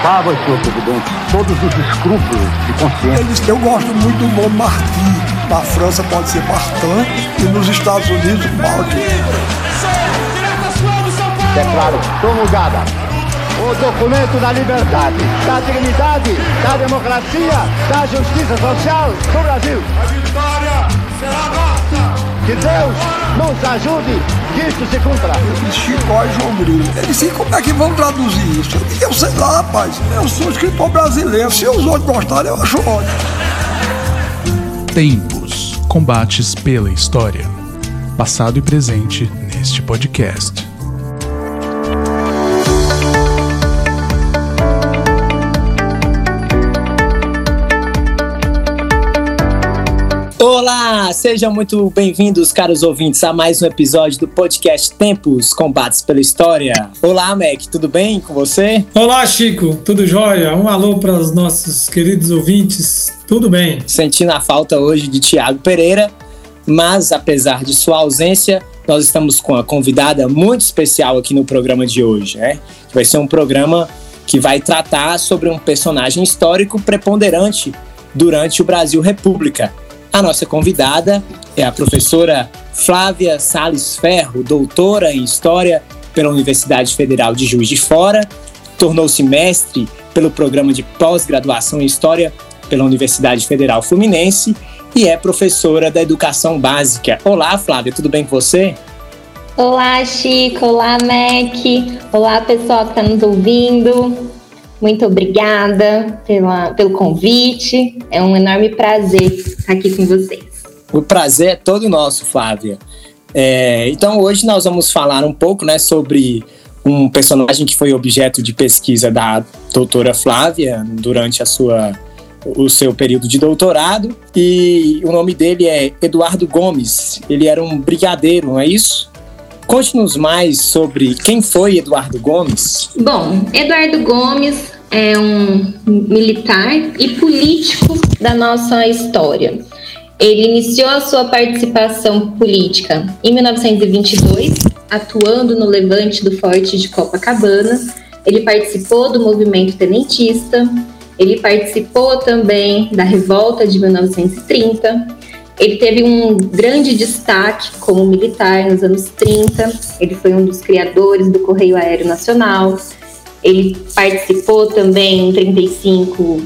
afastava, senhor presidente, todos os escrúpulos de consciência. Eles, eu gosto muito do nome Martim. Na França pode ser Martin e nos Estados Unidos Martin. Declaro promulgada o documento da liberdade, da dignidade, da democracia, da justiça social do Brasil. Que Deus nos ajude que isso se cumpra. Chicó e João Grilo. Eles disse, como é que vão traduzir isso? Eu sei lá, rapaz. Eu sou escritor brasileiro. Se os outros gostarem, eu acho ótimo. Tempos combates pela história. Passado e presente neste podcast. Olá, sejam muito bem-vindos, caros ouvintes, a mais um episódio do podcast Tempos Combates pela História. Olá, Mac, tudo bem com você? Olá, Chico, tudo jóia? Um alô para os nossos queridos ouvintes, tudo bem? Sentindo a falta hoje de Tiago Pereira, mas apesar de sua ausência, nós estamos com a convidada muito especial aqui no programa de hoje, né? Vai ser um programa que vai tratar sobre um personagem histórico preponderante durante o Brasil República. A nossa convidada é a professora Flávia Sales Ferro, doutora em História pela Universidade Federal de Juiz de Fora, tornou-se mestre pelo programa de pós-graduação em História pela Universidade Federal Fluminense e é professora da Educação Básica. Olá, Flávia, tudo bem com você? Olá, Chico. Olá, Mac. Olá, pessoal que está nos ouvindo. Muito obrigada pela, pelo convite. É um enorme prazer estar aqui com vocês. O prazer é todo nosso, Flávia. É, então, hoje nós vamos falar um pouco né, sobre um personagem que foi objeto de pesquisa da doutora Flávia durante a sua, o seu período de doutorado. E o nome dele é Eduardo Gomes. Ele era um brigadeiro, não é isso? Conte-nos mais sobre quem foi Eduardo Gomes. Bom, Eduardo Gomes é um militar e político da nossa história. Ele iniciou a sua participação política em 1922, atuando no levante do Forte de Copacabana. Ele participou do movimento tenentista, ele participou também da revolta de 1930 ele teve um grande destaque como militar nos anos 30. Ele foi um dos criadores do Correio Aéreo Nacional. Ele participou também em 35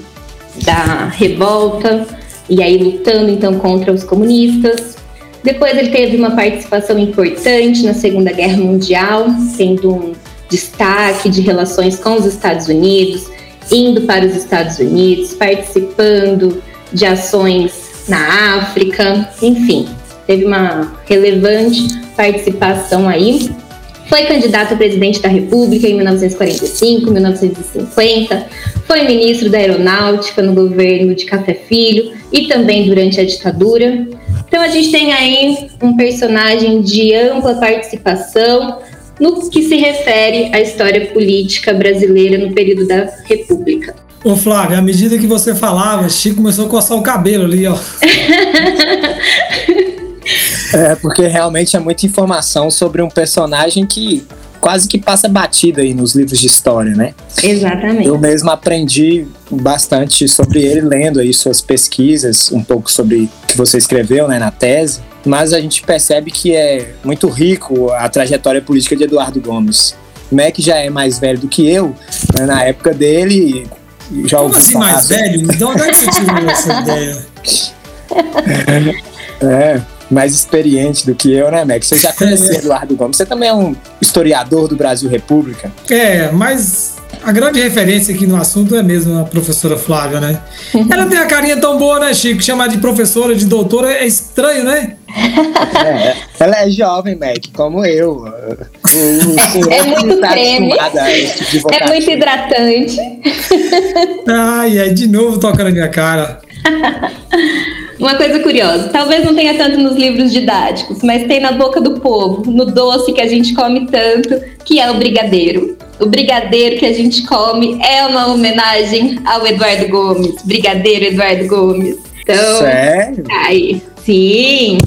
da revolta e aí lutando então contra os comunistas. Depois ele teve uma participação importante na Segunda Guerra Mundial, tendo um destaque de relações com os Estados Unidos, indo para os Estados Unidos, participando de ações na África, enfim, teve uma relevante participação aí. Foi candidato a presidente da República em 1945, 1950, foi ministro da Aeronáutica no governo de Café Filho e também durante a ditadura. Então a gente tem aí um personagem de ampla participação no que se refere à história política brasileira no período da República. Ô Flávio, à medida que você falava, Chico começou a coçar o cabelo ali, ó. é, porque realmente é muita informação sobre um personagem que quase que passa batida aí nos livros de história, né? Exatamente. Eu mesmo aprendi bastante sobre ele lendo aí suas pesquisas, um pouco sobre o que você escreveu, né, na tese. Mas a gente percebe que é muito rico a trajetória política de Eduardo Gomes. Mac já é mais velho do que eu, né, na época dele, já Como assim mais velho? De onde é que você tirou essa ideia? É, mais experiente do que eu, né, Max? Você já conheceu é. Eduardo Gomes. Você também é um historiador do Brasil República. É, mas a grande referência aqui no assunto é mesmo a professora Flávia, né? Ela tem a carinha tão boa, né, Chico? Chamar de professora, de doutora é estranho, né? É, ela é jovem, Mac, como eu. O, o é muito tá creme. Tipo é muito hidratante. Ai, é de novo tocando na minha cara. Uma coisa curiosa, talvez não tenha tanto nos livros didáticos, mas tem na boca do povo, no doce que a gente come tanto, que é o brigadeiro. O brigadeiro que a gente come é uma homenagem ao Eduardo Gomes. Brigadeiro Eduardo Gomes. Então, Sério? Aí, sim.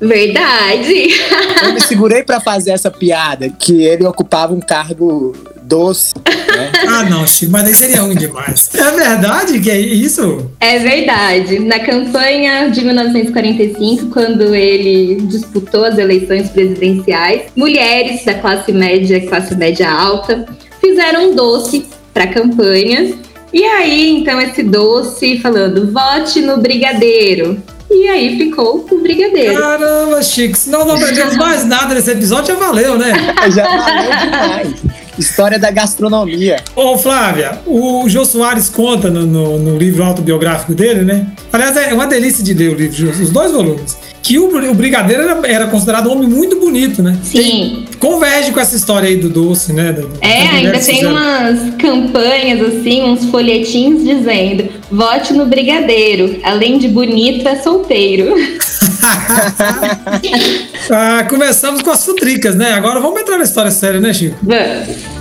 Verdade. Eu me segurei para fazer essa piada, que ele ocupava um cargo doce. Né? ah, não, Chico, mas aí seria ruim demais. É verdade que é isso? É verdade. Na campanha de 1945, quando ele disputou as eleições presidenciais, mulheres da classe média, classe média alta, fizeram um doce para a campanha. E aí, então, esse doce falando: vote no brigadeiro. E aí ficou o brigadeiro. Caramba, Chico, se nós não aprendemos mais nada nesse episódio, já valeu, né? já valeu demais. História da gastronomia. Ô, Flávia, o Jô Soares conta no, no, no, livro autobiográfico dele, né? Aliás, é uma delícia de ler o livro, os dois volumes. Que o, o Brigadeiro era, era, considerado um homem muito bonito, né? Sim. Tem, converge com essa história aí do doce, né? Do, é, ainda tem umas campanhas, assim, uns folhetinhos dizendo: vote no Brigadeiro. Além de bonito, é solteiro. ah, começamos com as futricas, né? Agora vamos entrar na história séria, né, Chico? Vamos.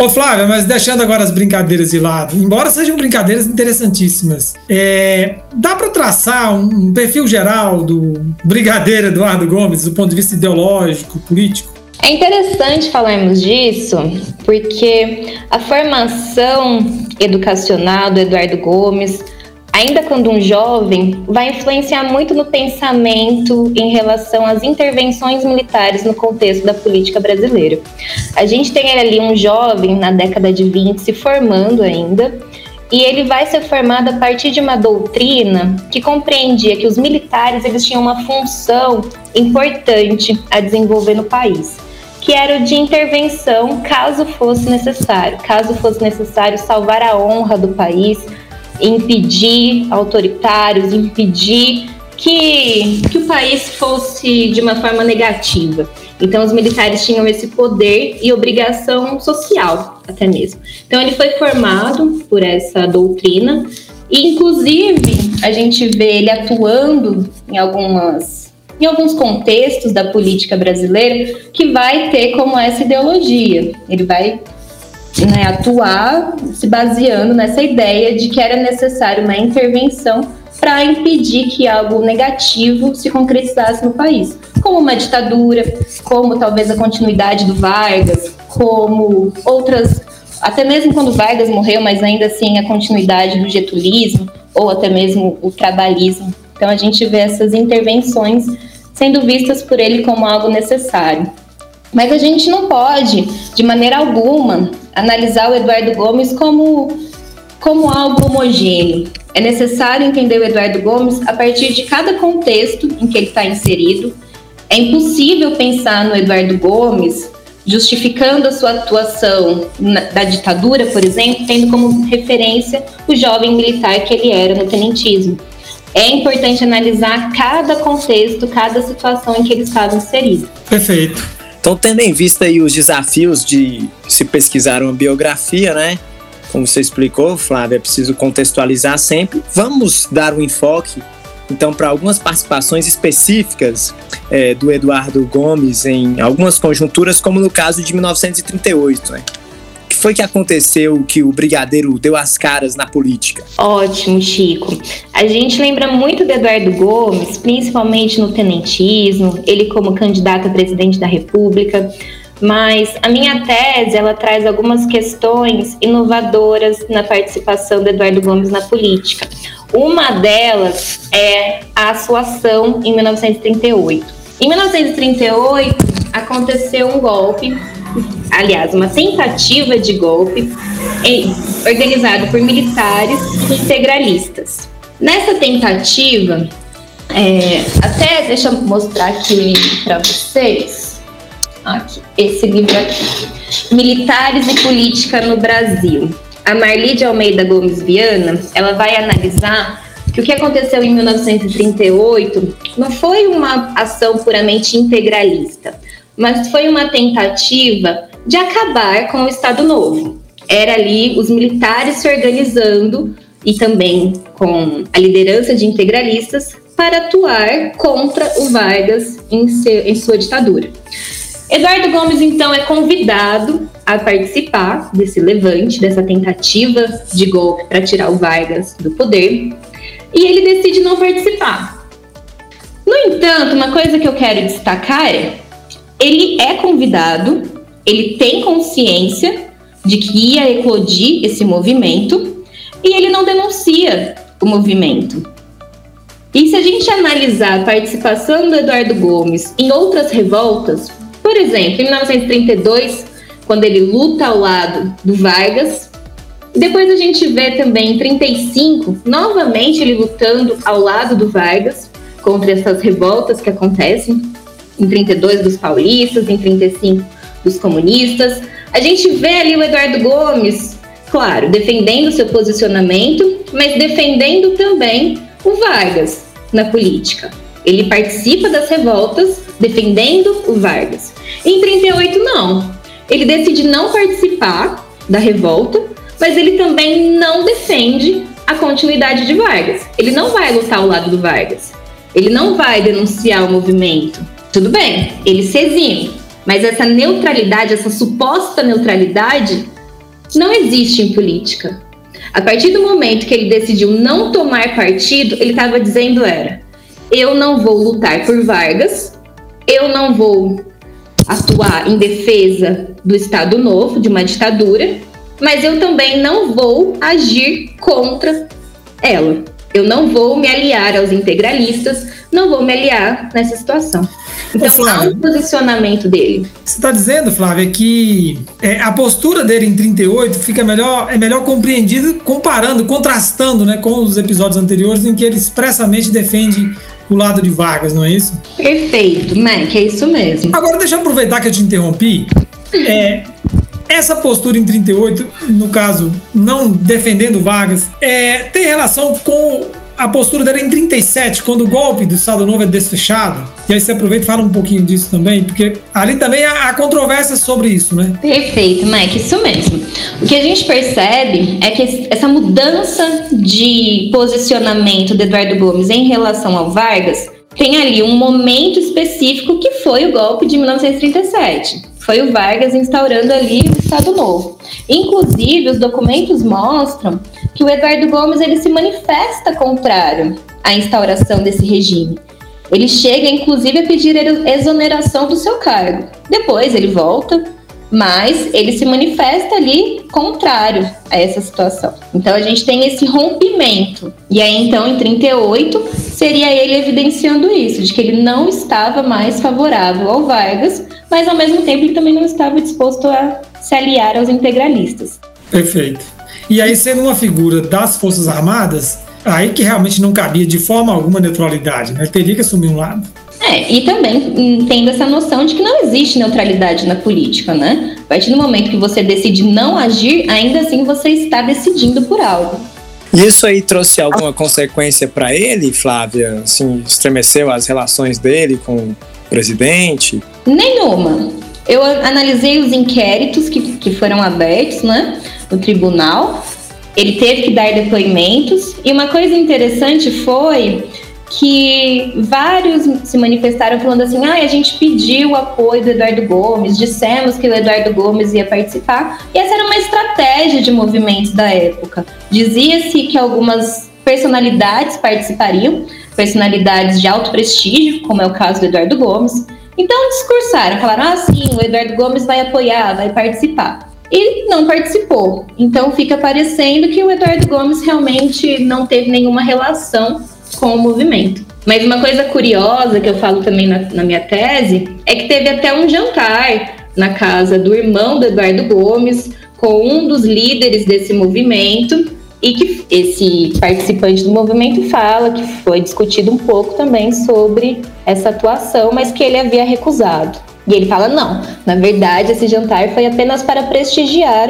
Ô Flávia, mas deixando agora as brincadeiras de lado, embora sejam brincadeiras interessantíssimas, é, dá para traçar um perfil geral do brigadeiro Eduardo Gomes do ponto de vista ideológico, político? É interessante falarmos disso, porque a formação educacional do Eduardo Gomes ainda quando um jovem, vai influenciar muito no pensamento em relação às intervenções militares no contexto da política brasileira. A gente tem ali um jovem na década de 20 se formando ainda, e ele vai ser formado a partir de uma doutrina que compreendia que os militares eles tinham uma função importante a desenvolver no país, que era o de intervenção caso fosse necessário, caso fosse necessário salvar a honra do país, impedir autoritários, impedir que, que o país fosse de uma forma negativa. Então, os militares tinham esse poder e obrigação social, até mesmo. Então, ele foi formado por essa doutrina, e, inclusive, a gente vê ele atuando em algumas. Em alguns contextos da política brasileira, que vai ter como essa ideologia. Ele vai né, atuar se baseando nessa ideia de que era necessário uma intervenção para impedir que algo negativo se concretizasse no país, como uma ditadura, como talvez a continuidade do Vargas, como outras, até mesmo quando Vargas morreu, mas ainda assim a continuidade do getulismo ou até mesmo o trabalhismo. Então a gente vê essas intervenções sendo vistas por ele como algo necessário. Mas a gente não pode, de maneira alguma, analisar o Eduardo Gomes como, como algo homogêneo. É necessário entender o Eduardo Gomes a partir de cada contexto em que ele está inserido. É impossível pensar no Eduardo Gomes justificando a sua atuação na, da ditadura, por exemplo, tendo como referência o jovem militar que ele era no tenentismo. É importante analisar cada contexto, cada situação em que ele estava inserido. Perfeito. Então, tendo em vista aí os desafios de se pesquisar uma biografia, né? Como você explicou, Flávia, é preciso contextualizar sempre. Vamos dar um enfoque, então, para algumas participações específicas é, do Eduardo Gomes em algumas conjunturas, como no caso de 1938, né? Foi que aconteceu que o Brigadeiro deu as caras na política? Ótimo, Chico. A gente lembra muito de Eduardo Gomes, principalmente no tenentismo, ele como candidato a presidente da República. Mas a minha tese ela traz algumas questões inovadoras na participação do Eduardo Gomes na política. Uma delas é a sua ação em 1938. Em 1938 aconteceu um golpe aliás, uma tentativa de golpe organizado por militares integralistas. Nessa tentativa, é, até deixa eu mostrar aqui para vocês, aqui, esse livro aqui, Militares e Política no Brasil. A Marli de Almeida Gomes Viana, ela vai analisar que o que aconteceu em 1938 não foi uma ação puramente integralista, mas foi uma tentativa de acabar com o Estado Novo. Era ali os militares se organizando e também com a liderança de integralistas para atuar contra o Vargas em, seu, em sua ditadura. Eduardo Gomes, então, é convidado a participar desse levante, dessa tentativa de golpe para tirar o Vargas do poder, e ele decide não participar. No entanto, uma coisa que eu quero destacar é ele é convidado, ele tem consciência de que ia eclodir esse movimento e ele não denuncia o movimento. E se a gente analisar a participação do Eduardo Gomes em outras revoltas, por exemplo, em 1932, quando ele luta ao lado do Vargas, depois a gente vê também em 35, novamente ele lutando ao lado do Vargas contra essas revoltas que acontecem, em 32 dos paulistas, em 35 dos comunistas. A gente vê ali o Eduardo Gomes, claro, defendendo seu posicionamento, mas defendendo também o Vargas na política. Ele participa das revoltas defendendo o Vargas. Em 38 não. Ele decide não participar da revolta, mas ele também não defende a continuidade de Vargas. Ele não vai lutar ao lado do Vargas. Ele não vai denunciar o movimento. Tudo bem, ele se exime, mas essa neutralidade, essa suposta neutralidade, não existe em política. A partir do momento que ele decidiu não tomar partido, ele estava dizendo era: eu não vou lutar por Vargas, eu não vou atuar em defesa do Estado Novo, de uma ditadura, mas eu também não vou agir contra ela. Eu não vou me aliar aos integralistas, não vou me aliar nessa situação. Então, Ô, há um posicionamento dele. Você está dizendo, Flávia, que é, a postura dele em 38 fica melhor, é melhor compreendida comparando, contrastando né, com os episódios anteriores em que ele expressamente defende o lado de Vargas, não é isso? Perfeito, Mac, é isso mesmo. Agora, deixa eu aproveitar que eu te interrompi. É, essa postura em 38, no caso, não defendendo Vargas, é, tem relação com a postura dele em 37, quando o golpe do Estado Novo é desfechado. E aí você aproveita e fala um pouquinho disso também, porque ali também há, há controvérsia sobre isso, né? Perfeito, Mike, isso mesmo. O que a gente percebe é que essa mudança de posicionamento do Eduardo Gomes em relação ao Vargas tem ali um momento específico que foi o golpe de 1937 foi o Vargas instaurando ali o Estado Novo. Inclusive, os documentos mostram que o Eduardo Gomes ele se manifesta contrário à instauração desse regime. Ele chega, inclusive, a pedir exoneração do seu cargo. Depois ele volta, mas ele se manifesta ali contrário a essa situação. Então a gente tem esse rompimento. E aí então em 38 seria ele evidenciando isso, de que ele não estava mais favorável ao Vargas, mas ao mesmo tempo ele também não estava disposto a se aliar aos integralistas. Perfeito. E aí sendo uma figura das Forças Armadas, aí que realmente não cabia de forma alguma neutralidade, né? Ele teria que assumir um lado. É, e também tendo essa noção de que não existe neutralidade na política, né? A partir do momento que você decide não agir, ainda assim você está decidindo por algo. Isso aí trouxe alguma consequência para ele, Flávia? Assim, estremeceu as relações dele com o presidente? Nenhuma. Eu analisei os inquéritos que, que foram abertos, né, no tribunal. Ele teve que dar depoimentos. E uma coisa interessante foi que vários se manifestaram falando assim: ah, a gente pediu o apoio do Eduardo Gomes, dissemos que o Eduardo Gomes ia participar, e essa era uma estratégia de movimentos da época. Dizia-se que algumas personalidades participariam, personalidades de alto prestígio, como é o caso do Eduardo Gomes. Então discursaram, falaram: ah, sim, o Eduardo Gomes vai apoiar, vai participar. E não participou. Então fica parecendo que o Eduardo Gomes realmente não teve nenhuma relação com o movimento. Mas uma coisa curiosa que eu falo também na, na minha tese é que teve até um jantar na casa do irmão do Eduardo Gomes com um dos líderes desse movimento e que esse participante do movimento fala que foi discutido um pouco também sobre essa atuação, mas que ele havia recusado. E ele fala: não, na verdade, esse jantar foi apenas para prestigiar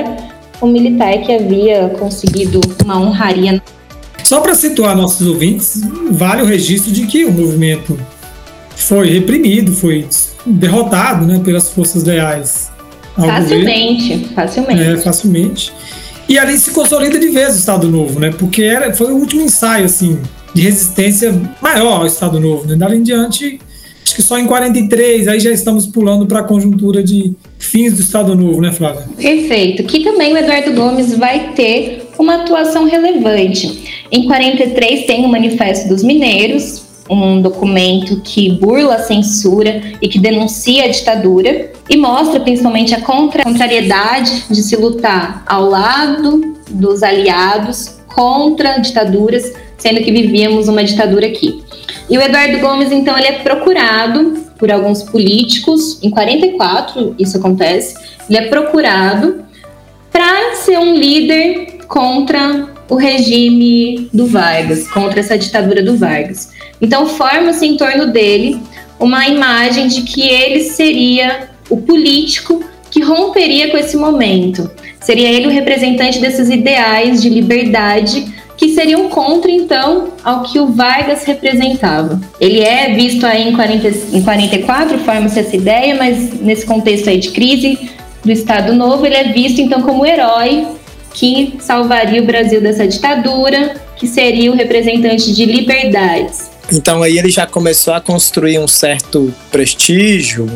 o militar que havia conseguido uma honraria só para situar nossos ouvintes, vale o registro de que o movimento foi reprimido, foi derrotado né, pelas forças leais. Facilmente, governo. facilmente. É, facilmente. E ali se consolida de vez o Estado Novo, né? Porque era, foi o último ensaio, assim, de resistência maior ao Estado Novo. Né? Dali em diante, acho que só em 43, aí já estamos pulando para a conjuntura de fins do Estado Novo, né, Flávia? Perfeito. Que também o Eduardo Gomes vai ter uma atuação relevante. Em 43 tem o Manifesto dos Mineiros, um documento que burla a censura e que denuncia a ditadura e mostra principalmente a contra contrariedade de se lutar ao lado dos aliados contra ditaduras, sendo que vivíamos uma ditadura aqui. E o Eduardo Gomes, então, ele é procurado por alguns políticos, em 44 isso acontece, ele é procurado para ser um líder contra o regime do Vargas, contra essa ditadura do Vargas. Então forma-se em torno dele uma imagem de que ele seria o político que romperia com esse momento. Seria ele o representante desses ideais de liberdade que seriam contra, então, ao que o Vargas representava. Ele é visto aí em, 40, em 44, forma-se essa ideia, mas nesse contexto aí de crise do Estado Novo, ele é visto, então, como herói que salvaria o Brasil dessa ditadura, que seria o representante de liberdades. Então aí ele já começou a construir um certo prestígio,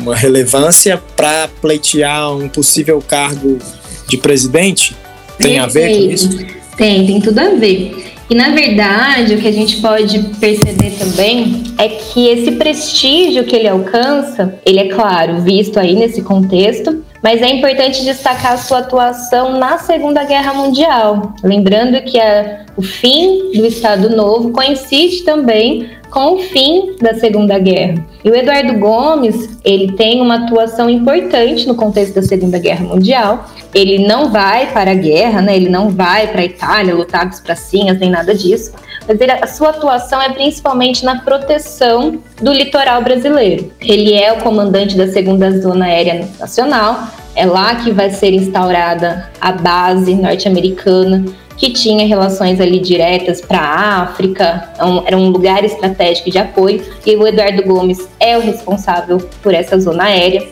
uma relevância para pleitear um possível cargo de presidente? Tem a ver com isso? Tem, tem tudo a ver. E na verdade, o que a gente pode perceber também é que esse prestígio que ele alcança, ele é claro, visto aí nesse contexto, mas é importante destacar sua atuação na Segunda Guerra Mundial. Lembrando que a, o fim do Estado Novo coincide também com o fim da Segunda Guerra. E o Eduardo Gomes, ele tem uma atuação importante no contexto da Segunda Guerra Mundial. Ele não vai para a guerra, né? Ele não vai para a Itália lutar com os pracinhas nem nada disso. Mas ele, a sua atuação é principalmente na proteção do litoral brasileiro. Ele é o comandante da Segunda Zona Aérea Nacional. É lá que vai ser instaurada a base norte-americana que tinha relações ali diretas para a África, é era um lugar estratégico de apoio, e o Eduardo Gomes é o responsável por essa zona aérea.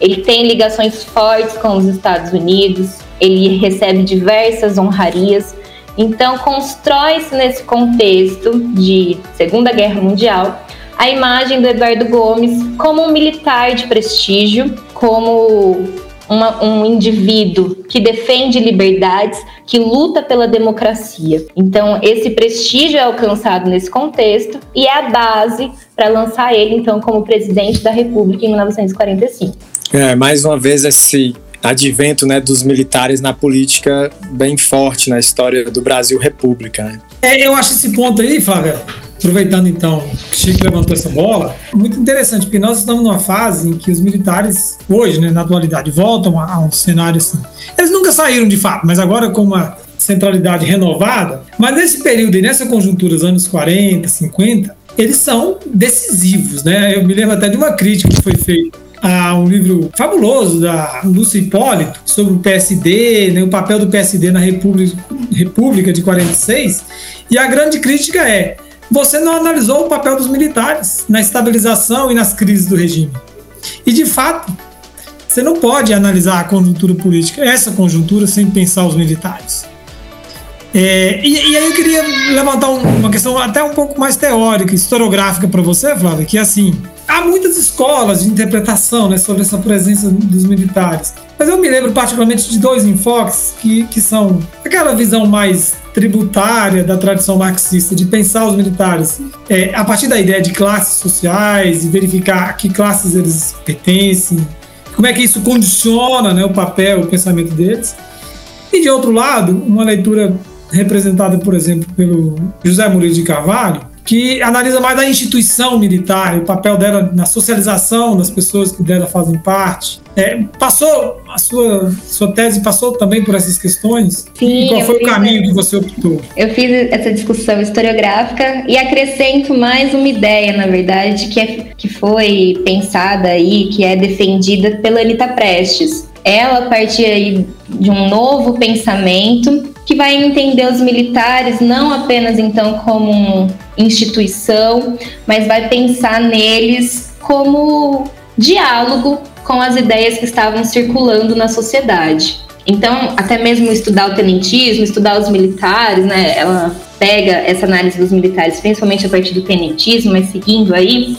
Ele tem ligações fortes com os Estados Unidos, ele recebe diversas honrarias, então constrói-se nesse contexto de Segunda Guerra Mundial a imagem do Eduardo Gomes como um militar de prestígio, como uma, um indivíduo que defende liberdades, que luta pela democracia. Então, esse prestígio é alcançado nesse contexto e é a base para lançar ele, então, como presidente da República em 1945. É, mais uma vez, esse advento né, dos militares na política bem forte na história do Brasil República. Né? É, eu acho esse ponto aí, Flávia, aproveitando então que Chico levantou essa bola, muito interessante, porque nós estamos numa fase em que os militares, hoje, né, na atualidade, voltam a, um cenário assim. Eles nunca saíram de fato, mas agora com uma centralidade renovada. Mas nesse período e nessa conjuntura dos anos 40, 50, eles são decisivos, né? Eu me lembro até de uma crítica que foi feita a um livro fabuloso da Lúcia Hipólito sobre o PSD, né, o papel do PSD na República, República de 46. E a grande crítica é: você não analisou o papel dos militares na estabilização e nas crises do regime. E, de fato, você não pode analisar a conjuntura política, essa conjuntura, sem pensar os militares. É, e, e, aí eu queria levantar uma questão até um pouco mais teórica, historiográfica para você, Flávia, que é assim, há muitas escolas de interpretação né, sobre essa presença dos militares. Mas eu me lembro particularmente de dois enfoques que, que são aquela visão mais tributária da tradição marxista de pensar os militares é, a partir da ideia de classes sociais e verificar a que classes eles pertencem, como é que isso condiciona né, o papel, o pensamento deles. E de outro lado, uma leitura representada, por exemplo, pelo José Murilo de Carvalho, que analisa mais a instituição militar, o papel dela na socialização das pessoas que dela fazem parte. É, passou a sua, sua tese passou também por essas questões? Sim. E qual foi o caminho que você optou? Eu fiz essa discussão historiográfica e acrescento mais uma ideia, na verdade, que, é, que foi pensada aí, que é defendida pela Anitta Prestes. Ela partia aí de um novo pensamento que vai entender os militares não apenas então como instituição, mas vai pensar neles como diálogo com as ideias que estavam circulando na sociedade. Então, até mesmo estudar o tenentismo, estudar os militares, né? Ela pega essa análise dos militares, principalmente a partir do tenentismo, mas seguindo aí,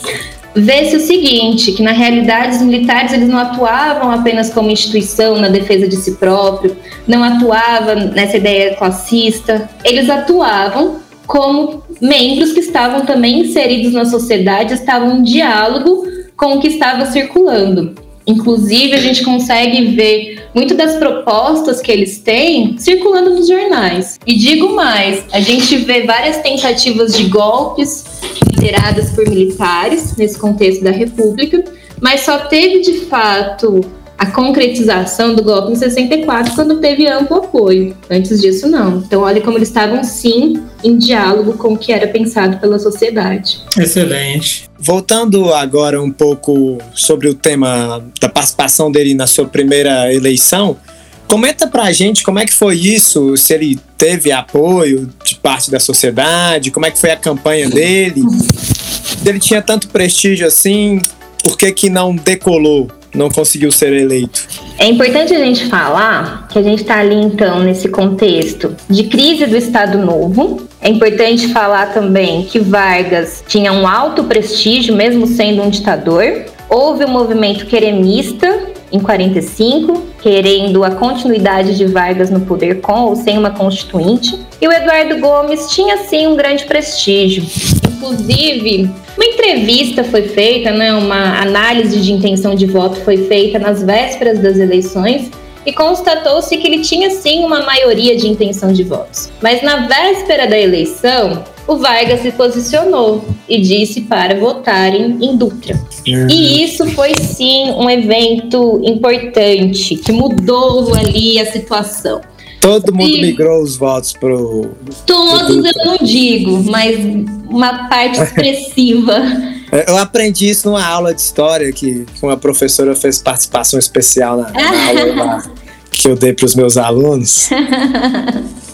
vê-se o seguinte, que na realidade os militares eles não atuavam apenas como instituição na defesa de si próprio, não atuavam nessa ideia classista, eles atuavam como membros que estavam também inseridos na sociedade, estavam em diálogo com o que estava circulando. Inclusive, a gente consegue ver muito das propostas que eles têm circulando nos jornais. E digo mais, a gente vê várias tentativas de golpes lideradas por militares nesse contexto da República, mas só teve de fato a concretização do golpe em 64, quando teve amplo apoio. Antes disso, não. Então, olha como eles estavam, sim, em diálogo com o que era pensado pela sociedade. Excelente. Voltando agora um pouco sobre o tema da participação dele na sua primeira eleição, comenta pra gente como é que foi isso, se ele teve apoio de parte da sociedade, como é que foi a campanha dele, se ele tinha tanto prestígio assim, por que que não decolou? Não conseguiu ser eleito. É importante a gente falar que a gente está ali, então, nesse contexto de crise do Estado Novo. É importante falar também que Vargas tinha um alto prestígio, mesmo sendo um ditador. Houve um movimento queremista em 45, querendo a continuidade de Vargas no poder com ou sem uma constituinte. E o Eduardo Gomes tinha sim um grande prestígio. Inclusive, uma entrevista foi feita, né, uma análise de intenção de voto foi feita nas vésperas das eleições e constatou-se que ele tinha sim uma maioria de intenção de votos. Mas na véspera da eleição, o Vargas se posicionou e disse para votarem em Dutra. Uhum. E isso foi sim um evento importante que mudou ali a situação. Todo mundo e migrou os votos pro. Todos pro eu não digo, mas uma parte expressiva. Eu aprendi isso numa aula de história que uma professora fez participação especial na, na aula lá, que eu dei para os meus alunos.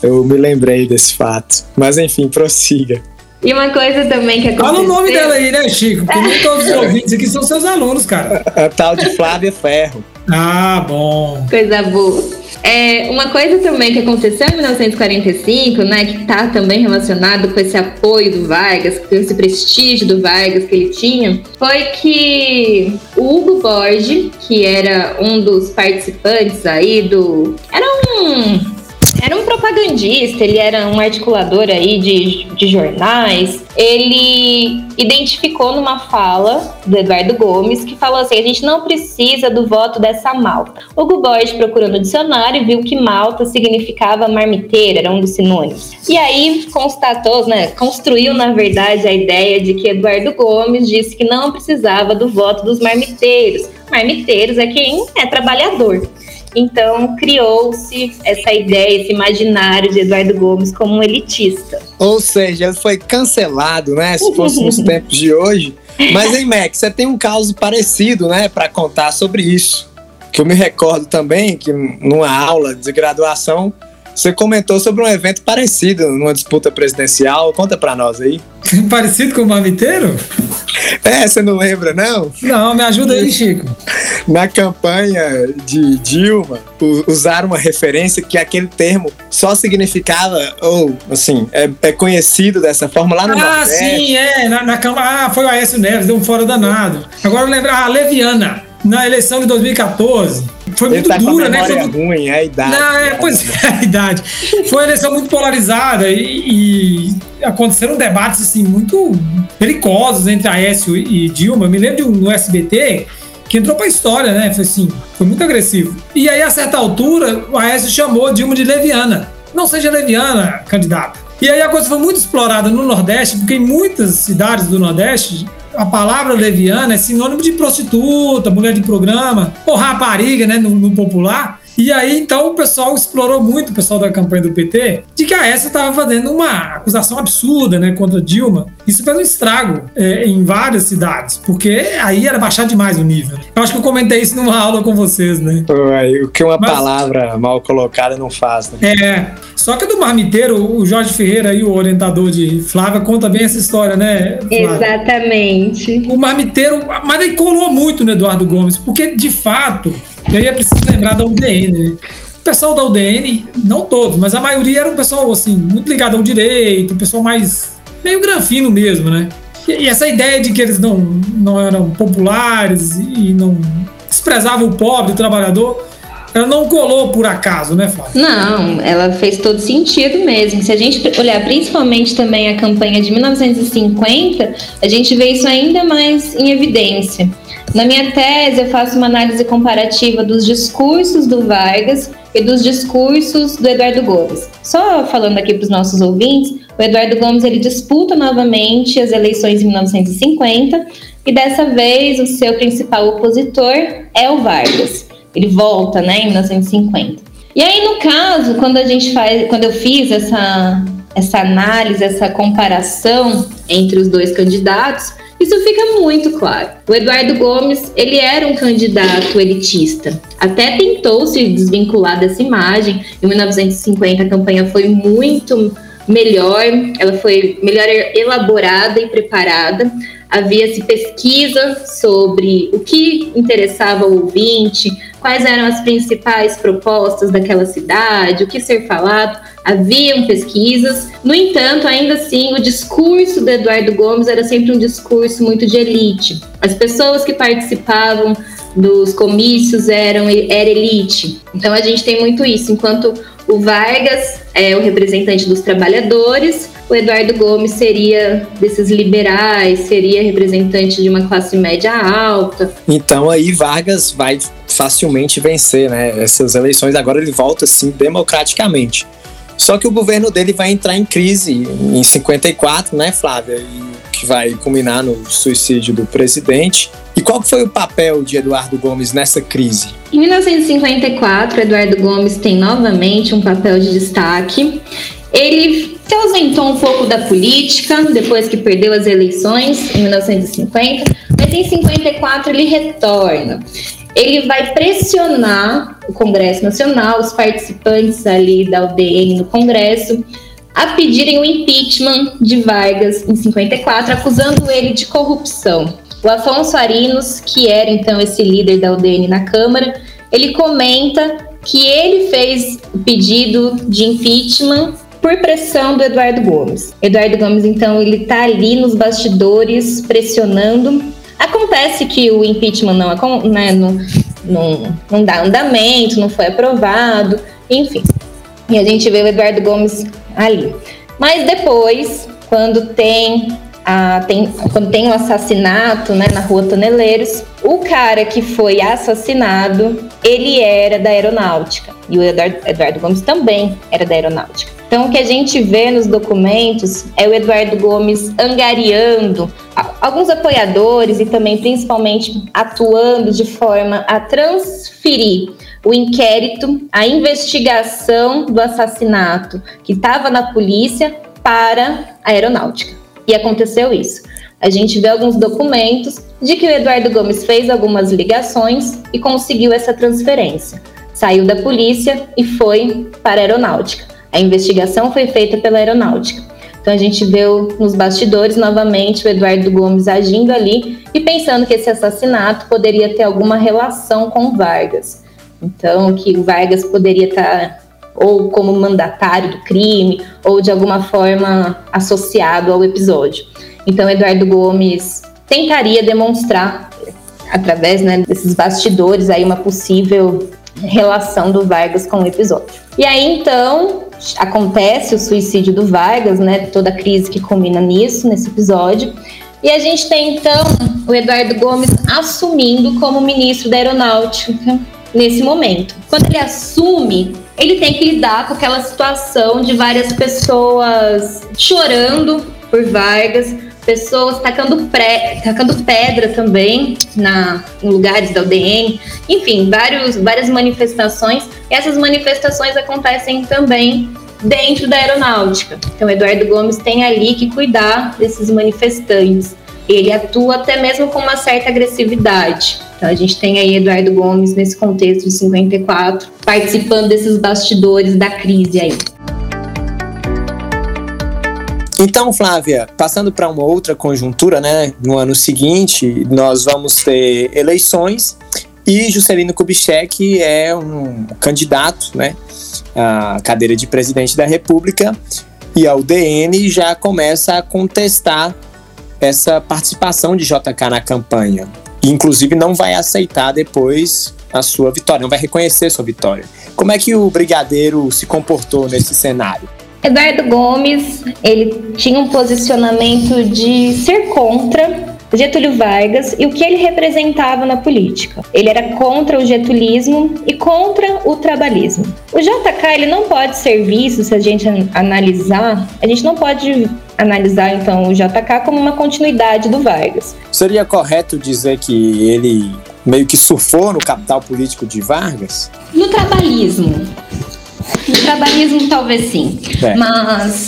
Eu me lembrei desse fato. Mas enfim, prossiga. E uma coisa também que aconteceu... Fala o nome dela aí, né, Chico? Porque nem todos os ouvintes aqui são seus alunos, cara. A tal de Flávia Ferro. Ah, bom. Coisa boa. É, uma coisa também que aconteceu em 1945, né, que está também relacionado com esse apoio do Vargas, com esse prestígio do Vargas que ele tinha, foi que o Hugo Borges, que era um dos participantes aí do. Era um era um propagandista, ele era um articulador aí de, de jornais. Ele identificou numa fala do Eduardo Gomes que falou assim: a gente não precisa do voto dessa malta. O Borges procurou no dicionário viu que malta significava marmiteira, era um dos sinônimos. E aí constatou, né, construiu na verdade a ideia de que Eduardo Gomes disse que não precisava do voto dos marmiteiros. Marmiteiros é quem é trabalhador. Então criou-se essa ideia, esse imaginário de Eduardo Gomes como um elitista. Ou seja, ele foi cancelado, né? Se fosse nos tempos de hoje. Mas, hein, Mac, você tem um caso parecido, né, para contar sobre isso. Que eu me recordo também que numa aula de graduação você comentou sobre um evento parecido numa disputa presidencial. Conta para nós aí. Parecido com o Mamiteiro? É, você não lembra, não? Não, me ajuda aí, Chico. Na campanha de Dilma, usaram uma referência que aquele termo só significava, ou, assim, é, é conhecido dessa forma lá no Ah, Nordeste. sim, é. Na, na. Ah, foi o Aécio Neves, deu um fora danado. Agora eu lembro. Ah, Leviana, na eleição de 2014 foi Ele muito tá dura, né? Foi muito... ruim, é a idade. Não, é, pois é, a idade. Foi uma eleição muito polarizada e, e aconteceram debates assim muito perigosos entre Aécio e Dilma. me lembro de um no SBT que entrou pra história, né? Foi assim, foi muito agressivo. E aí, a certa altura, o Aécio chamou Dilma de leviana. Não seja leviana, candidata. E aí a coisa foi muito explorada no Nordeste, porque em muitas cidades do Nordeste a palavra leviana é sinônimo de prostituta, mulher de programa, ou rapariga, né, no, no popular. E aí, então, o pessoal explorou muito, o pessoal da campanha do PT, de que a ESA estava fazendo uma acusação absurda né, contra Dilma. Isso fez um estrago é, em várias cidades, porque aí era baixar demais o nível. Eu acho que eu comentei isso numa aula com vocês, né? o que uma Mas, palavra mal colocada não faz, né? É. Só que do marmiteiro, o Jorge Ferreira, aí, o orientador de Flávia, conta bem essa história, né? Flávia? Exatamente. O marmiteiro, mas aí colou muito no Eduardo Gomes, porque de fato e aí é preciso lembrar da UDN, né? O pessoal da UDN, não todos, mas a maioria era um pessoal assim, muito ligado ao direito, um pessoal mais meio granfino mesmo, né? E, essa ideia de que eles não, não eram populares e não desprezavam o pobre, o trabalhador, ela não colou por acaso, né, Flávia? Não, ela fez todo sentido mesmo. Se a gente olhar principalmente também a campanha de 1950, a gente vê isso ainda mais em evidência. Na minha tese, eu faço uma análise comparativa dos discursos do Vargas e dos discursos do Eduardo Gomes. Só falando aqui para os nossos ouvintes, o Eduardo Gomes ele disputa novamente as eleições de 1950 e dessa vez o seu principal opositor é o Vargas. Ele volta, né, em 1950. E aí no caso, quando a gente faz, quando eu fiz essa essa análise, essa comparação entre os dois candidatos, isso fica muito claro. O Eduardo Gomes, ele era um candidato elitista. Até tentou se desvincular dessa imagem. Em 1950 a campanha foi muito melhor, ela foi melhor elaborada e preparada. Havia-se pesquisa sobre o que interessava ao ouvinte, quais eram as principais propostas daquela cidade, o que ser falado. Haviam pesquisas. No entanto, ainda assim, o discurso do Eduardo Gomes era sempre um discurso muito de elite. As pessoas que participavam dos comícios eram era elite. Então a gente tem muito isso. Enquanto o Vargas é o representante dos trabalhadores, o Eduardo Gomes seria desses liberais, seria representante de uma classe média alta. Então aí Vargas vai facilmente vencer, né? Essas eleições agora ele volta assim democraticamente. Só que o governo dele vai entrar em crise em 54, né, Flávia? E que vai culminar no suicídio do presidente. E qual foi o papel de Eduardo Gomes nessa crise? Em 1954, Eduardo Gomes tem novamente um papel de destaque. Ele se ausentou um pouco da política depois que perdeu as eleições em 1950, mas em 54 ele retorna ele vai pressionar o Congresso Nacional, os participantes ali da UDN no Congresso, a pedirem o impeachment de Vargas em 54, acusando ele de corrupção. O Afonso Arinos, que era então esse líder da UDN na Câmara, ele comenta que ele fez o pedido de impeachment por pressão do Eduardo Gomes. Eduardo Gomes, então, ele está ali nos bastidores pressionando Acontece que o impeachment não, né, não, não, não dá andamento, não foi aprovado, enfim. E a gente vê o Eduardo Gomes ali. Mas depois, quando tem a, tem, quando tem um assassinato né, na rua Toneleiros, o cara que foi assassinado, ele era da aeronáutica. E o Eduardo Gomes também era da aeronáutica. Então, o que a gente vê nos documentos é o Eduardo Gomes angariando alguns apoiadores e também, principalmente, atuando de forma a transferir o inquérito, a investigação do assassinato que estava na polícia para a aeronáutica. E aconteceu isso. A gente vê alguns documentos de que o Eduardo Gomes fez algumas ligações e conseguiu essa transferência. Saiu da polícia e foi para a aeronáutica. A investigação foi feita pela aeronáutica. Então a gente vê nos bastidores novamente o Eduardo Gomes agindo ali e pensando que esse assassinato poderia ter alguma relação com Vargas. Então que o Vargas poderia estar ou como mandatário do crime ou de alguma forma associado ao episódio. Então Eduardo Gomes tentaria demonstrar através né, desses bastidores aí uma possível relação do Vargas com o episódio. E aí então acontece o suicídio do Vargas, né? Toda a crise que combina nisso, nesse episódio. E a gente tem então o Eduardo Gomes assumindo como ministro da Aeronáutica nesse momento. Quando ele assume, ele tem que lidar com aquela situação de várias pessoas chorando por Vargas, pessoas tacando, pré, tacando pedra também na, em lugares da UDN, enfim, vários, várias manifestações. E essas manifestações acontecem também dentro da aeronáutica. Então, Eduardo Gomes tem ali que cuidar desses manifestantes. Ele atua até mesmo com uma certa agressividade. Então, a gente tem aí Eduardo Gomes nesse contexto de 54, participando desses bastidores da crise aí. Então, Flávia, passando para uma outra conjuntura, né? No ano seguinte, nós vamos ter eleições e Juscelino Kubitschek é um candidato, né? À cadeira de presidente da República e a UDN já começa a contestar essa participação de JK na campanha. Inclusive não vai aceitar depois a sua vitória, não vai reconhecer sua vitória. Como é que o brigadeiro se comportou nesse cenário? Eduardo Gomes, ele tinha um posicionamento de ser contra Getúlio Vargas e o que ele representava na política. Ele era contra o getulismo e contra o trabalhismo. O JK ele não pode ser visto, se a gente analisar, a gente não pode analisar então o JK como uma continuidade do Vargas. Seria correto dizer que ele meio que surfou no capital político de Vargas? No trabalhismo. No trabalhismo talvez sim, é. mas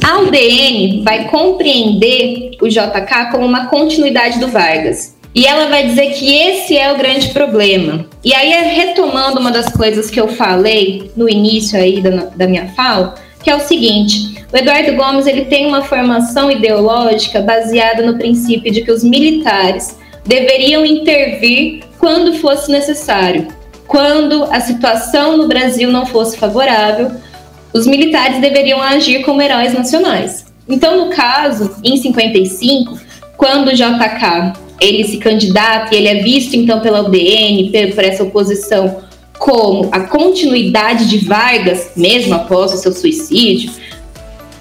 a UDN vai compreender o JK como uma continuidade do Vargas. E ela vai dizer que esse é o grande problema. E aí, retomando uma das coisas que eu falei no início aí da, da minha fala, que é o seguinte: o Eduardo Gomes ele tem uma formação ideológica baseada no princípio de que os militares deveriam intervir quando fosse necessário, quando a situação no Brasil não fosse favorável os militares deveriam agir como heróis nacionais. Então, no caso, em 55, quando o JK ele se candidata e ele é visto então pela UDN, por essa oposição, como a continuidade de Vargas, mesmo após o seu suicídio,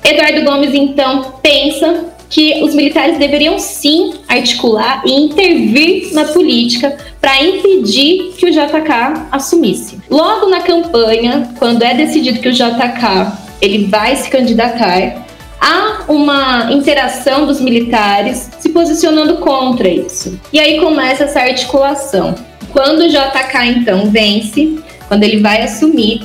Eduardo Gomes então pensa que os militares deveriam sim articular e intervir na política para impedir que o JK assumisse. Logo na campanha, quando é decidido que o JK ele vai se candidatar, há uma interação dos militares se posicionando contra isso. E aí começa essa articulação. Quando o JK então vence, quando ele vai assumir,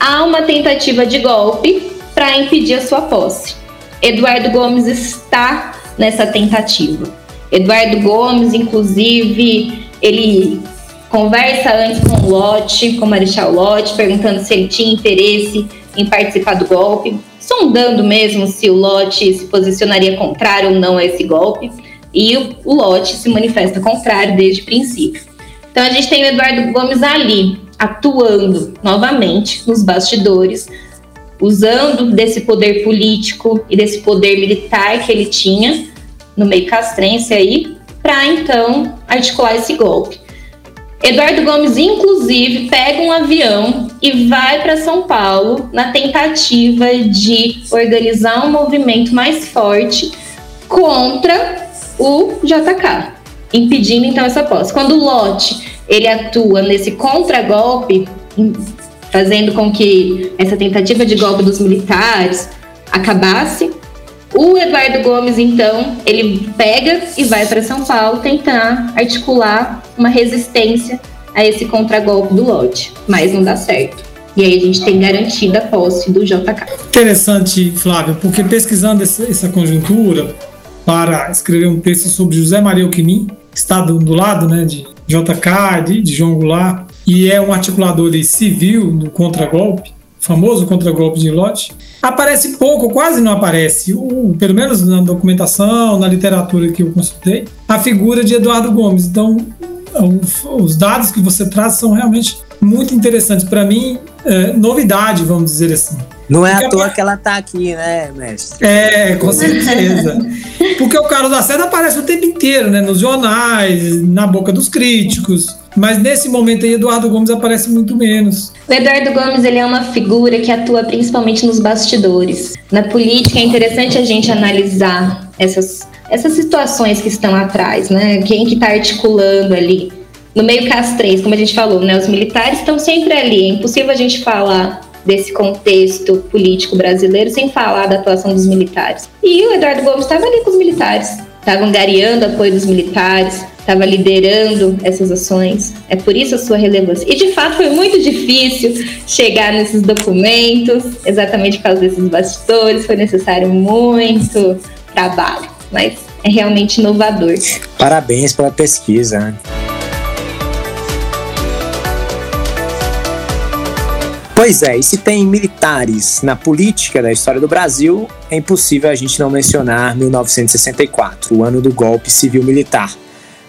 há uma tentativa de golpe para impedir a sua posse. Eduardo Gomes está nessa tentativa. Eduardo Gomes, inclusive, ele conversa antes com o Lote, com o Marechal Lote, perguntando se ele tinha interesse em participar do golpe, sondando mesmo se o Lote se posicionaria contrário ou não a esse golpe, e o, Lote se manifesta contrário desde o princípio. Então a gente tem o Eduardo Gomes ali, atuando novamente nos bastidores, usando desse poder político e desse poder militar que ele tinha no meio castrense aí, para então articular esse golpe. Eduardo Gomes, inclusive, pega um avião e vai para São Paulo na tentativa de organizar um movimento mais forte contra o JK, impedindo então essa posse. Quando o Lote ele atua nesse contragolpe, fazendo com que essa tentativa de golpe dos militares acabasse. O Eduardo Gomes, então, ele pega e vai para São Paulo tentar articular uma resistência a esse contragolpe do lote, mas não dá certo. E aí a gente tem garantida a posse do JK. Interessante, Flávio, porque pesquisando essa conjuntura para escrever um texto sobre José Maria Alquimim, que está do, do lado né, de JK, de, de João Goulart, e é um articulador civil do contragolpe, famoso contragolpe de Lott, aparece pouco, quase não aparece, o, pelo menos na documentação, na literatura que eu consultei, a figura de Eduardo Gomes. Então, os dados que você traz são realmente muito interessantes. Para mim, é, novidade, vamos dizer assim. Não é Porque à toa a... que ela está aqui, né, mestre? É, com certeza. Porque o Carlos Lacerda aparece o tempo inteiro, né? Nos jornais, na boca dos críticos. Mas nesse momento aí, Eduardo Gomes aparece muito menos. O Eduardo Gomes ele é uma figura que atua principalmente nos bastidores. Na política é interessante a gente analisar essas, essas situações que estão atrás, né? Quem que está articulando ali. No meio castrense, como a gente falou, né? Os militares estão sempre ali. É impossível a gente falar desse contexto político brasileiro sem falar da atuação dos militares. E o Eduardo Gomes estava ali com os militares, estava angariando apoio dos militares, estava liderando essas ações. É por isso a sua relevância. E de fato foi muito difícil chegar nesses documentos, exatamente por causa desses bastidores, foi necessário muito trabalho, mas é realmente inovador. Parabéns pela pesquisa. Pois é, e se tem militares na política da história do Brasil, é impossível a gente não mencionar 1964, o ano do golpe civil-militar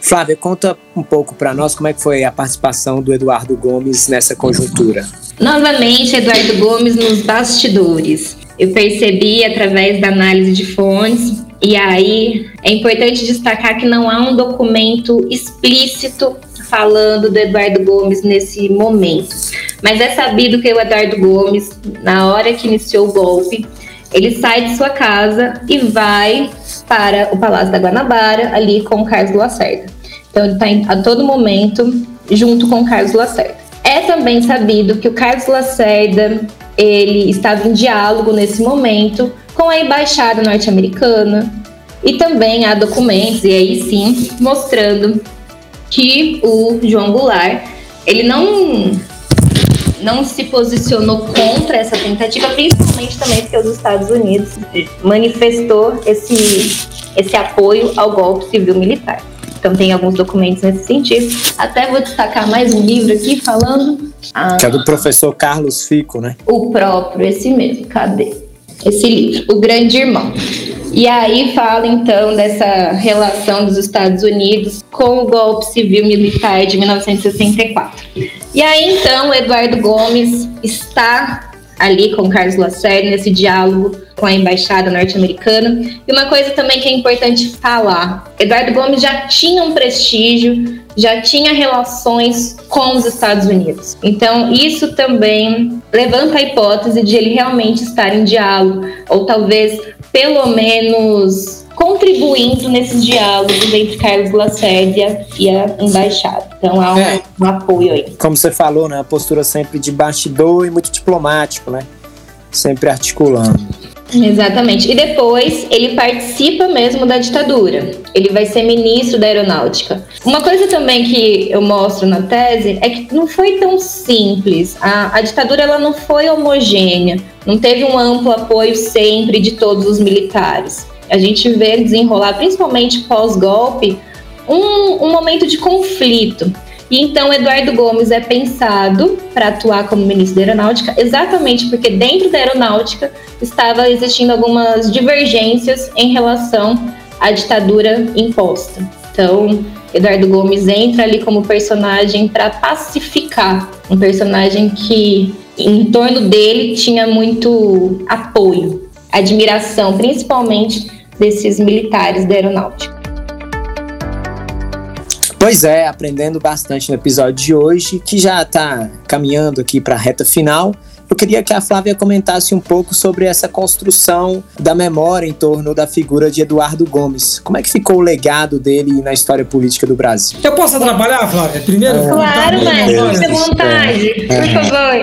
Flávia, conta um pouco para nós como é que foi a participação do Eduardo Gomes nessa conjuntura. Novamente, Eduardo Gomes nos bastidores. Eu percebi através da análise de fontes e aí é importante destacar que não há um documento explícito falando do Eduardo Gomes nesse momento. Mas é sabido que o Eduardo Gomes, na hora que iniciou o golpe, ele sai de sua casa e vai para o Palácio da Guanabara, ali com o Carlos Lacerda. Então ele está a todo momento junto com o Carlos Lacerda. É também sabido que o Carlos Lacerda ele estava em diálogo nesse momento com a embaixada norte-americana e também há documentos e aí sim mostrando que o João Goulart ele não não se posicionou contra essa tentativa, principalmente também porque os Estados Unidos manifestou esse, esse apoio ao golpe civil militar. Então tem alguns documentos nesse sentido. Até vou destacar mais um livro aqui falando. Ah, que é do professor Carlos Fico, né? O próprio, esse mesmo. Cadê? Esse livro, O Grande Irmão. E aí fala então dessa relação dos Estados Unidos com o golpe civil militar de 1964. E aí então Eduardo Gomes está ali com Carlos Lacerda nesse diálogo com a embaixada norte-americana. E uma coisa também que é importante falar: Eduardo Gomes já tinha um prestígio, já tinha relações com os Estados Unidos. Então, isso também levanta a hipótese de ele realmente estar em diálogo, ou talvez, pelo menos, contribuindo nesses diálogos entre Carlos Lacerda e a embaixada. Então há um, é, um, apoio aí. Como você falou, né? A postura sempre de bastidor e muito diplomático, né? Sempre articulando. Exatamente. E depois ele participa mesmo da ditadura. Ele vai ser ministro da aeronáutica. Uma coisa também que eu mostro na tese é que não foi tão simples. A, a ditadura ela não foi homogênea. Não teve um amplo apoio sempre de todos os militares. A gente vê desenrolar, principalmente pós-golpe, um, um momento de conflito. E então Eduardo Gomes é pensado para atuar como ministro da Aeronáutica, exatamente porque dentro da Aeronáutica estava existindo algumas divergências em relação à ditadura imposta. Então, Eduardo Gomes entra ali como personagem para pacificar, um personagem que em torno dele tinha muito apoio, admiração, principalmente desses militares da Aeronáutica. Pois é, aprendendo bastante no episódio de hoje, que já está caminhando aqui para a reta final. Eu queria que a Flávia comentasse um pouco sobre essa construção da memória em torno da figura de Eduardo Gomes. Como é que ficou o legado dele na história política do Brasil? Eu posso trabalhar, Flávia? Primeiro? É. Claro, mas fique à vontade, é. por favor.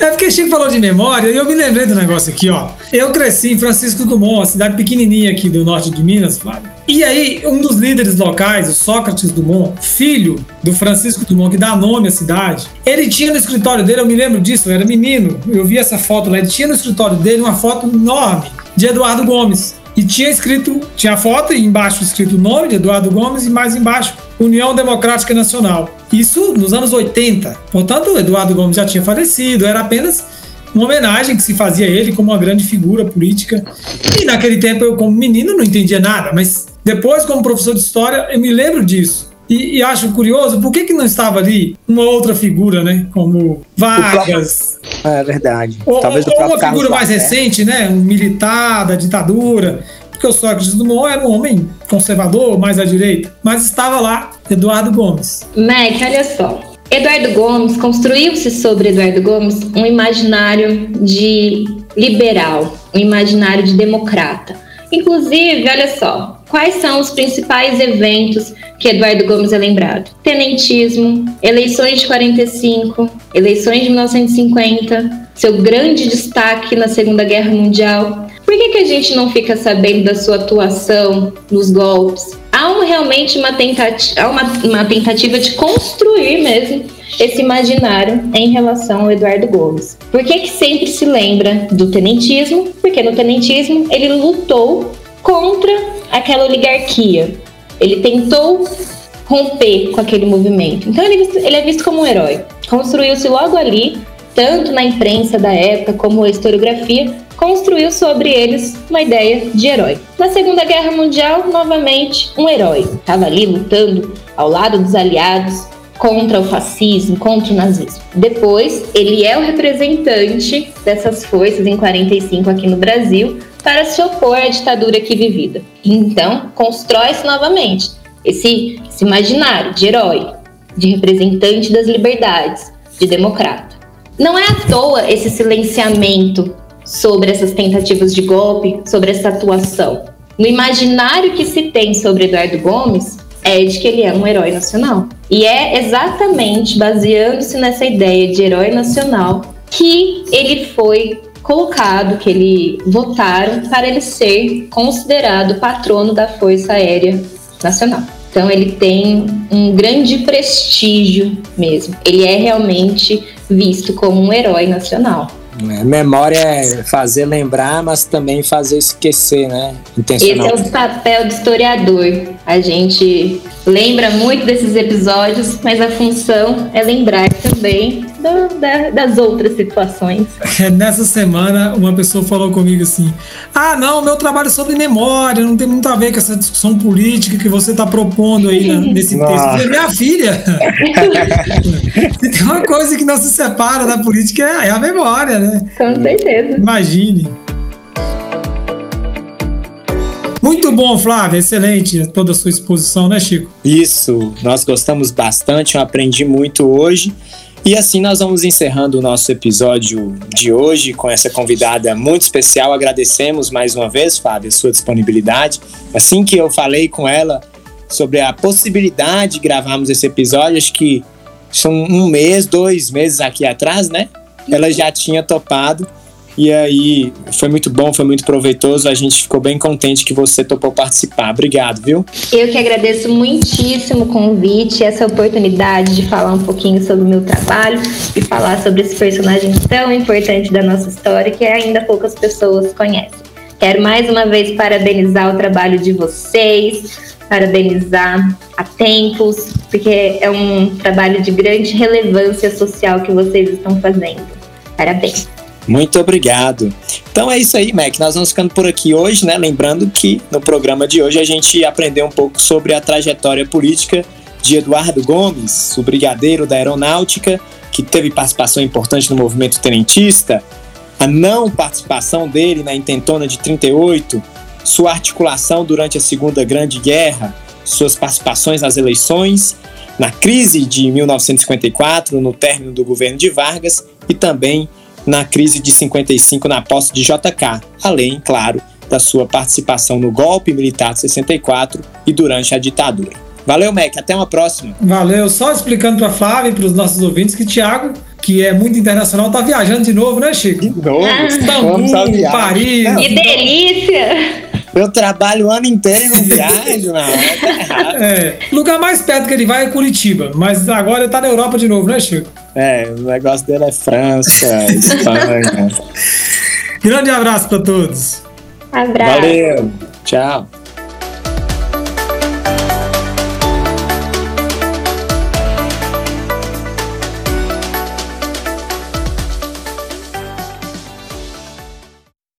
é porque Chico falou de memória e eu me lembrei do negócio aqui, ó. Eu cresci em Francisco Dumont, uma cidade pequenininha aqui do norte de Minas, Flávia. E aí, um dos líderes locais, o Sócrates Dumont, filho do Francisco Dumont, que dá nome à cidade, ele tinha no escritório dele, eu me lembro disso, eu era menino, eu vi essa foto lá, ele tinha no escritório dele uma foto enorme de Eduardo Gomes. E tinha escrito, tinha a foto e embaixo escrito o nome de Eduardo Gomes e mais embaixo União Democrática Nacional. Isso nos anos 80. Portanto, Eduardo Gomes já tinha falecido, era apenas uma homenagem que se fazia a ele como uma grande figura política. E naquele tempo eu, como menino, não entendia nada, mas depois, como professor de história, eu me lembro disso. E, e, acho curioso, por que, que não estava ali uma outra figura, né? Como Vargas. É verdade. Ou, Talvez ou uma figura mais recente, né? Um militar da ditadura. Porque o Sócrates Dumont era um homem conservador, mais à direita. Mas estava lá Eduardo Gomes. Mac, olha só. Eduardo Gomes, construiu-se sobre Eduardo Gomes um imaginário de liberal, um imaginário de democrata. Inclusive, olha só, quais são os principais eventos que Eduardo Gomes é lembrado? Tenentismo, eleições de 45, eleições de 1950, seu grande destaque na Segunda Guerra Mundial. Por que, que a gente não fica sabendo da sua atuação nos golpes? Há um, realmente uma uma, uma tentativa de construir mesmo esse imaginário em relação ao Eduardo Gomes. Por que, que sempre se lembra do tenentismo? Porque no tenentismo ele lutou contra aquela oligarquia. Ele tentou romper com aquele movimento. Então ele, ele é visto como um herói. Construiu-se logo ali, tanto na imprensa da época como a historiografia, construiu sobre eles uma ideia de herói. Na Segunda Guerra Mundial, novamente, um herói. Estava ali lutando ao lado dos aliados, contra o fascismo, contra o nazismo. Depois, ele é o representante dessas forças em 45 aqui no Brasil, para se opor à ditadura aqui vivida. Então, constrói-se novamente esse, esse imaginário de herói, de representante das liberdades, de democrata. Não é à toa esse silenciamento sobre essas tentativas de golpe, sobre essa atuação. No imaginário que se tem sobre Eduardo Gomes, é de que ele é um herói nacional. E é exatamente baseando-se nessa ideia de herói nacional que ele foi colocado, que ele votaram para ele ser considerado patrono da Força Aérea Nacional. Então ele tem um grande prestígio mesmo. Ele é realmente visto como um herói nacional. É, memória é fazer lembrar, mas também fazer esquecer, né? Esse é o papel do historiador. A gente lembra muito desses episódios, mas a função é lembrar também do, da, das outras situações. É, nessa semana, uma pessoa falou comigo assim: Ah, não, meu trabalho é sobre memória, não tem muito a ver com essa discussão política que você está propondo aí na, nesse texto. Falei, minha filha, se tem uma coisa que não se separa da política é, é a memória, né? Com certeza. Imagine. Muito bom, Flávio. Excelente toda a sua exposição, né, Chico? Isso, nós gostamos bastante, eu aprendi muito hoje. E assim nós vamos encerrando o nosso episódio de hoje com essa convidada muito especial. Agradecemos mais uma vez, Fábio, a sua disponibilidade. Assim que eu falei com ela sobre a possibilidade de gravarmos esse episódio, acho que são um mês, dois meses aqui atrás, né? Ela já tinha topado. E aí, foi muito bom, foi muito proveitoso. A gente ficou bem contente que você topou participar. Obrigado, viu? Eu que agradeço muitíssimo o convite, essa oportunidade de falar um pouquinho sobre o meu trabalho e falar sobre esse personagem tão importante da nossa história que ainda poucas pessoas conhecem. Quero mais uma vez parabenizar o trabalho de vocês, parabenizar a Tempos, porque é um trabalho de grande relevância social que vocês estão fazendo. Parabéns. Muito obrigado. Então é isso aí, Mac. Nós vamos ficando por aqui hoje, né? Lembrando que no programa de hoje a gente aprendeu um pouco sobre a trajetória política de Eduardo Gomes, o brigadeiro da aeronáutica, que teve participação importante no movimento tenentista, a não participação dele na intentona de 38, sua articulação durante a Segunda Grande Guerra, suas participações nas eleições, na crise de 1954, no término do governo de Vargas e também na crise de 55 na posse de JK, além, claro, da sua participação no golpe militar de 64 e durante a ditadura. Valeu, Mac. Até uma próxima. Valeu. Só explicando para Flávio e para os nossos ouvintes que Thiago, que é muito internacional, tá viajando de novo, né, Chico? De novo. Istambul, Paris. Que delícia! Eu trabalho o ano inteiro e não viajo, não. Tá é, lugar mais perto que ele vai é Curitiba, mas agora ele tá na Europa de novo, né, Chico? É, o negócio dele é França, Espanha. Grande abraço para todos. Abraço. Valeu. Tchau.